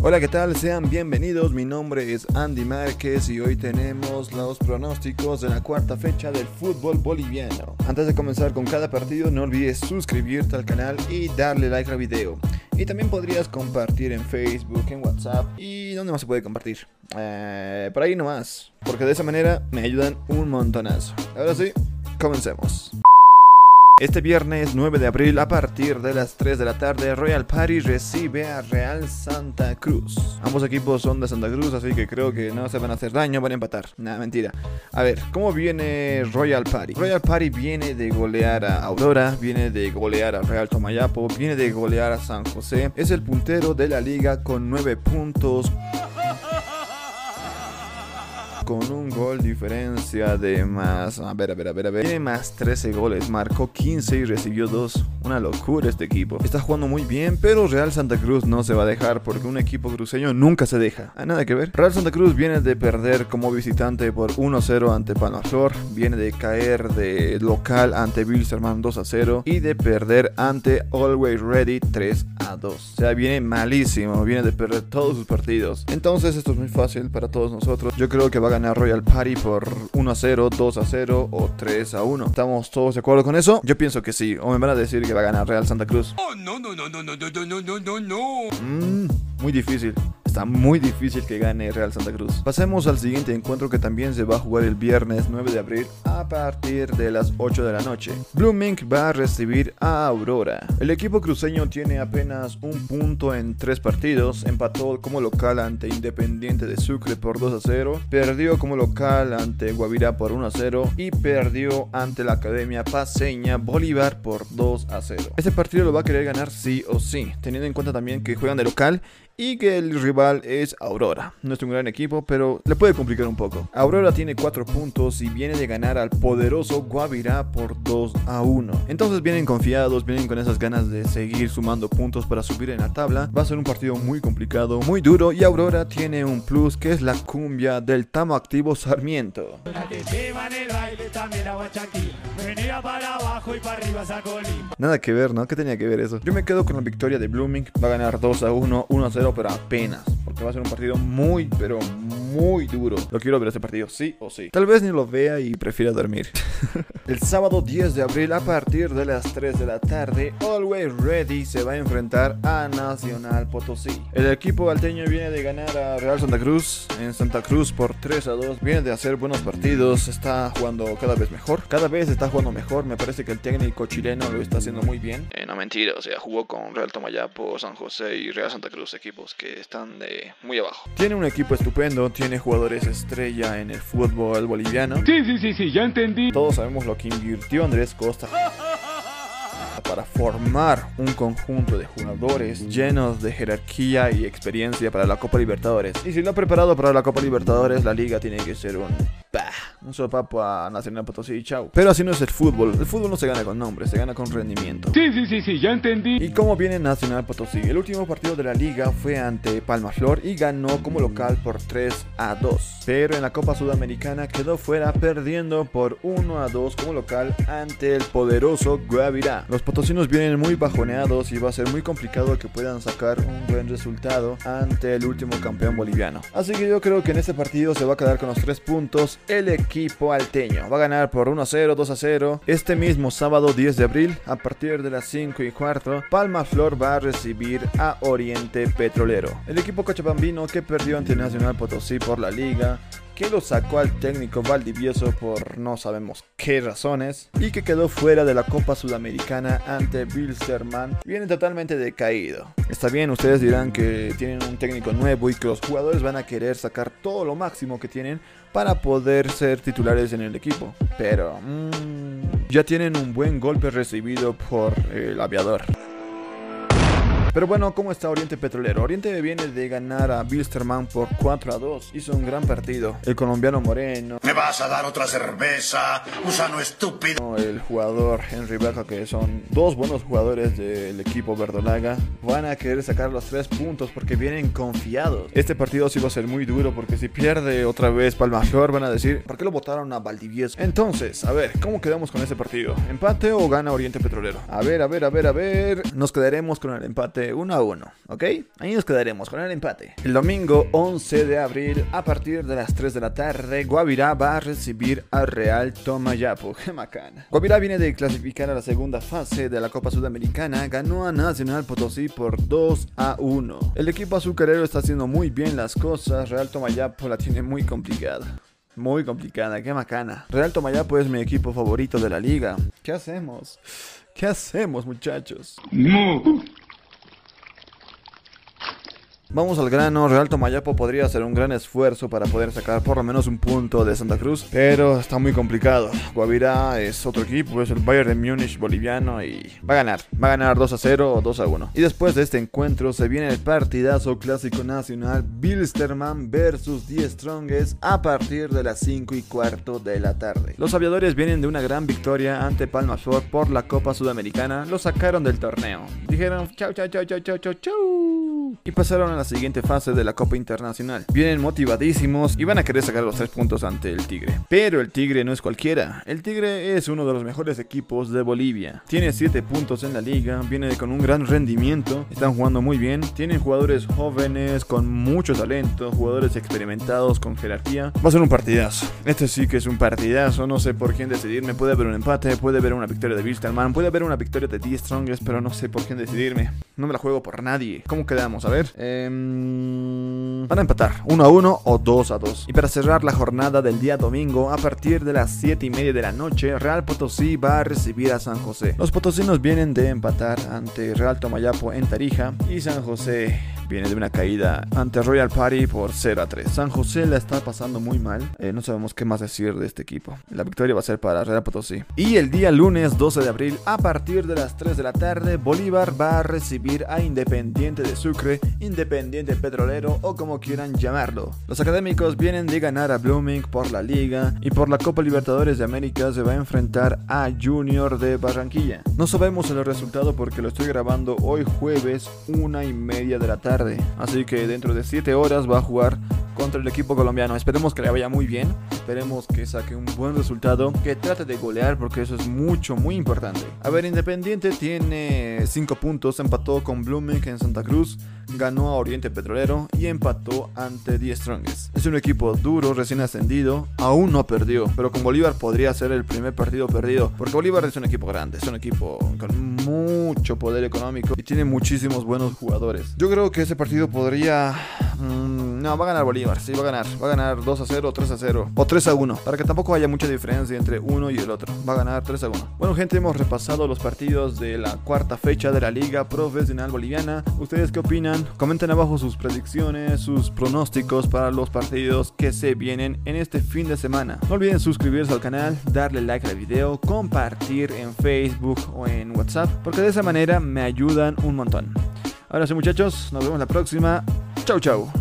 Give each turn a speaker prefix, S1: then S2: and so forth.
S1: Hola, ¿qué tal? Sean bienvenidos. Mi nombre es Andy Márquez y hoy tenemos los pronósticos de la cuarta fecha del fútbol boliviano. Antes de comenzar con cada partido, no olvides suscribirte al canal y darle like al video. Y también podrías compartir en Facebook, en WhatsApp y ¿dónde más se puede compartir? Eh, por ahí nomás, porque de esa manera me ayudan un montonazo. Ahora sí, comencemos. Este viernes 9 de abril a partir de las 3 de la tarde Royal Party recibe a Real Santa Cruz. Ambos equipos son de Santa Cruz, así que creo que no se van a hacer daño, van a empatar. Nada, mentira. A ver, ¿cómo viene Royal Party? Royal Party viene de golear a Aurora, viene de golear a Real Tomayapo, viene de golear a San José. Es el puntero de la liga con 9 puntos con un gol diferencia de más. A ver, a ver, a ver, a ver. Tiene más 13 goles, marcó 15 y recibió 2. Una locura este equipo. Está jugando muy bien, pero Real Santa Cruz no se va a dejar porque un equipo cruceño nunca se deja. Ah, nada que ver. Real Santa Cruz viene de perder como visitante por 1-0 ante Palmaflor, viene de caer de local ante Wilstermann 2-0 y de perder ante Always Ready 3 2. O sea, viene malísimo, viene de perder todos sus partidos. Entonces esto es muy fácil para todos nosotros. Yo creo que va a ganar Royal Party por 1 a 0, 2 a 0 o 3 a 1. ¿Estamos todos de acuerdo con eso? Yo pienso que sí. O me van a decir que va a ganar Real Santa Cruz. Oh, no, no, no, no, no, no, no, no, no, no. Mmm, muy difícil. Muy difícil que gane Real Santa Cruz. Pasemos al siguiente encuentro que también se va a jugar el viernes 9 de abril a partir de las 8 de la noche. Blooming va a recibir a Aurora. El equipo cruceño tiene apenas un punto en tres partidos. Empató como local ante Independiente de Sucre por 2 a 0. Perdió como local ante Guavirá por 1 a 0. Y perdió ante la Academia Paseña Bolívar por 2 a 0. Este partido lo va a querer ganar sí o sí. Teniendo en cuenta también que juegan de local y que el rival es Aurora. No es un gran equipo, pero le puede complicar un poco. Aurora tiene 4 puntos y viene de ganar al poderoso Guavirá por 2 a 1. Entonces vienen confiados, vienen con esas ganas de seguir sumando puntos para subir en la tabla. Va a ser un partido muy complicado, muy duro y Aurora tiene un plus que es la cumbia del tamo activo Sarmiento. Nada que ver, ¿no? ¿Qué tenía que ver eso? Yo me quedo con la victoria de Blooming. Va a ganar 2 a 1, 1 a 0 pero apenas. Porque va a ser un partido muy, pero muy duro. Lo quiero ver este partido, sí o sí. Tal vez ni lo vea y prefiera dormir. el sábado 10 de abril, a partir de las 3 de la tarde, Always Ready se va a enfrentar a Nacional Potosí. El equipo alteño viene de ganar a Real Santa Cruz en Santa Cruz por 3 a 2. Viene de hacer buenos partidos, está jugando cada vez mejor. Cada vez está jugando mejor. Me parece que el técnico chileno lo está haciendo muy bien.
S2: Eh, no mentira, o sea, jugó con Real Tomayapo, San José y Real Santa Cruz, equipo que están de muy abajo.
S1: Tiene un equipo estupendo, tiene jugadores estrella en el fútbol boliviano.
S3: Sí, sí, sí, sí, ya entendí.
S1: Todos sabemos lo que invirtió Andrés Costa para formar un conjunto de jugadores llenos de jerarquía y experiencia para la Copa Libertadores. Y si ha preparado para la Copa Libertadores, la liga tiene que ser un un sopapo a Nacional Potosí y chau. Pero así no es el fútbol. El fútbol no se gana con nombres, se gana con rendimiento.
S3: Sí, sí, sí, sí, ya entendí.
S1: ¿Y cómo viene Nacional Potosí? El último partido de la liga fue ante Palma Flor y ganó como local por 3 a 2. Pero en la Copa Sudamericana quedó fuera perdiendo por 1 a 2 como local ante el poderoso Guavirá. Los potosinos vienen muy bajoneados y va a ser muy complicado que puedan sacar un buen resultado ante el último campeón boliviano. Así que yo creo que en este partido se va a quedar con los 3 puntos el equipo alteño. Va a ganar por 1 a 0, 2 a 0. Este mismo sábado 10 de abril, a partir de las 5 y cuarto, Palma Flor va a recibir a Oriente Petrolero. El equipo cochabambino que perdió ante Nacional Potosí por la liga que lo sacó al técnico Valdivieso por no sabemos qué razones y que quedó fuera de la Copa Sudamericana ante Bilsterman, viene totalmente decaído. Está bien, ustedes dirán que tienen un técnico nuevo y que los jugadores van a querer sacar todo lo máximo que tienen para poder ser titulares en el equipo, pero mmm, ya tienen un buen golpe recibido por el aviador. Pero bueno, ¿cómo está Oriente Petrolero? Oriente viene de ganar a Bilsterman por 4 a 2. Hizo un gran partido. El colombiano Moreno.
S4: ¿Me vas a dar otra cerveza? Gusano estúpido.
S1: El jugador Henry Berja, que son dos buenos jugadores del equipo verdolaga, van a querer sacar los tres puntos porque vienen confiados. Este partido sí va a ser muy duro porque si pierde otra vez Palma Flor van a decir, ¿por qué lo votaron a Valdivieso? Entonces, a ver, ¿cómo quedamos con ese partido? ¿Empate o gana Oriente Petrolero? A ver, a ver, a ver, a ver. Nos quedaremos con el empate de 1 a 1, ¿ok? Ahí nos quedaremos con el empate. El domingo 11 de abril, a partir de las 3 de la tarde, Guavirá va a recibir al Real Tomayapo. ¡Qué macana! Guavirá viene de clasificar a la segunda fase de la Copa Sudamericana, ganó a Nacional Potosí por 2 a 1. El equipo azucarero está haciendo muy bien las cosas, Real Tomayapo la tiene muy complicada. Muy complicada, qué macana. Real Tomayapo es mi equipo favorito de la liga. ¿Qué hacemos? ¿Qué hacemos, muchachos?
S3: No.
S1: Vamos al grano, Real Tomayapo podría hacer un gran esfuerzo para poder sacar por lo menos un punto de Santa Cruz, pero está muy complicado. Guavirá es otro equipo, es el Bayern de Múnich boliviano y va a ganar, va a ganar 2 a 0 o 2 a 1. Y después de este encuentro se viene el partidazo clásico nacional Bilsterman versus Die Strongest a partir de las 5 y cuarto de la tarde. Los aviadores vienen de una gran victoria ante Palmafor por la Copa Sudamericana, lo sacaron del torneo. Dijeron chau chau chau chau chau chau chau y pasaron a la siguiente fase de la Copa Internacional. Vienen motivadísimos y van a querer sacar los tres puntos ante el Tigre. Pero el Tigre no es cualquiera. El Tigre es uno de los mejores equipos de Bolivia. Tiene 7 puntos en la liga, viene con un gran rendimiento, están jugando muy bien. Tienen jugadores jóvenes con mucho talento, jugadores experimentados con jerarquía. Va a ser un partidazo. Este sí que es un partidazo, no sé por quién decidirme. Puede haber un empate, puede haber una victoria de Wilstermann, puede haber una victoria de The Strongest, pero no sé por quién decidirme. No me la juego por nadie. ¿Cómo quedamos? A ver. Em, van a empatar 1 a 1 o 2 a 2. Y para cerrar la jornada del día domingo, a partir de las 7 y media de la noche, Real Potosí va a recibir a San José. Los potosinos vienen de empatar ante Real Tomayapo en Tarija y San José viene de una caída ante Royal Party por 0 a 3. San José la está pasando muy mal. Eh, no sabemos qué más decir de este equipo. La victoria va a ser para Real Potosí. Y el día lunes 12 de abril, a partir de las 3 de la tarde, Bolívar va a recibir a Independiente de Sucre, Independiente Petrolero o como quieran llamarlo. Los académicos vienen de ganar a Blooming por la liga y por la Copa Libertadores de América se va a enfrentar a Junior de Barranquilla. No sabemos el resultado porque lo estoy grabando hoy jueves, una y media de la tarde. Así que dentro de 7 horas va a jugar contra el equipo colombiano. Esperemos que le vaya muy bien. Esperemos que saque un buen resultado. Que trate de golear porque eso es mucho, muy importante. A ver, Independiente tiene 5 puntos. Empató con Blooming en Santa Cruz. Ganó a Oriente Petrolero y empató ante The Strongest. Es un equipo duro, recién ascendido. Aún no perdió. Pero con Bolívar podría ser el primer partido perdido. Porque Bolívar es un equipo grande. Es un equipo con mucho poder económico. Y tiene muchísimos buenos jugadores. Yo creo que ese partido podría... Mmm, no, va a ganar Bolívar. Sí, va a ganar. Va a ganar 2 a 0, 3 a 0. O 3 a 1. Para que tampoco haya mucha diferencia entre uno y el otro. Va a ganar 3 a 1. Bueno, gente, hemos repasado los partidos de la cuarta fecha de la Liga Profesional Boliviana. ¿Ustedes qué opinan? Comenten abajo sus predicciones, sus pronósticos para los partidos que se vienen en este fin de semana. No olviden suscribirse al canal, darle like al video, compartir en Facebook o en WhatsApp, porque de esa manera me ayudan un montón. Ahora sí muchachos, nos vemos la próxima. Chau chau.